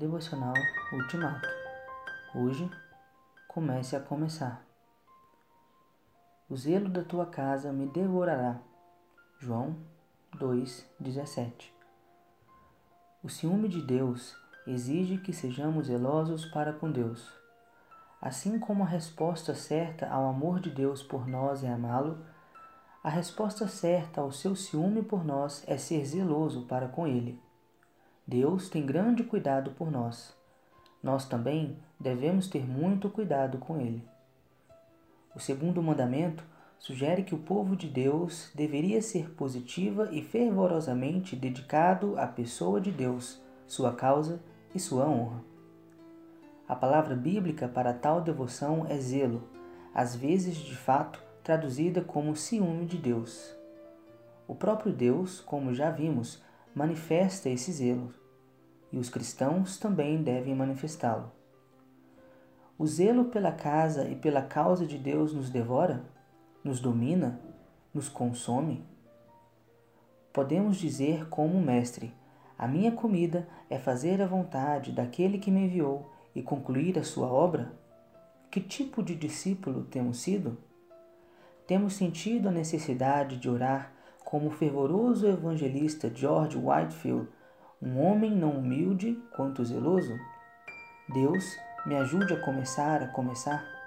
Devocional Ultimato. Hoje, comece a começar. O zelo da tua casa me devorará. João 2:17. O ciúme de Deus exige que sejamos zelosos para com Deus. Assim como a resposta certa ao amor de Deus por nós é amá-lo, a resposta certa ao seu ciúme por nós é ser zeloso para com ele. Deus tem grande cuidado por nós. Nós também devemos ter muito cuidado com ele. O segundo mandamento sugere que o povo de Deus deveria ser positiva e fervorosamente dedicado à pessoa de Deus, sua causa e sua honra. A palavra bíblica para tal devoção é zelo, às vezes de fato traduzida como ciúme de Deus. O próprio Deus, como já vimos, manifesta esse zelo, e os cristãos também devem manifestá-lo. O zelo pela casa e pela causa de Deus nos devora? Nos domina? Nos consome? Podemos dizer como o Mestre: A minha comida é fazer a vontade daquele que me enviou e concluir a sua obra? Que tipo de discípulo temos sido? Temos sentido a necessidade de orar como o fervoroso evangelista George Whitefield, um homem não humilde quanto zeloso? Deus me ajude a começar a começar.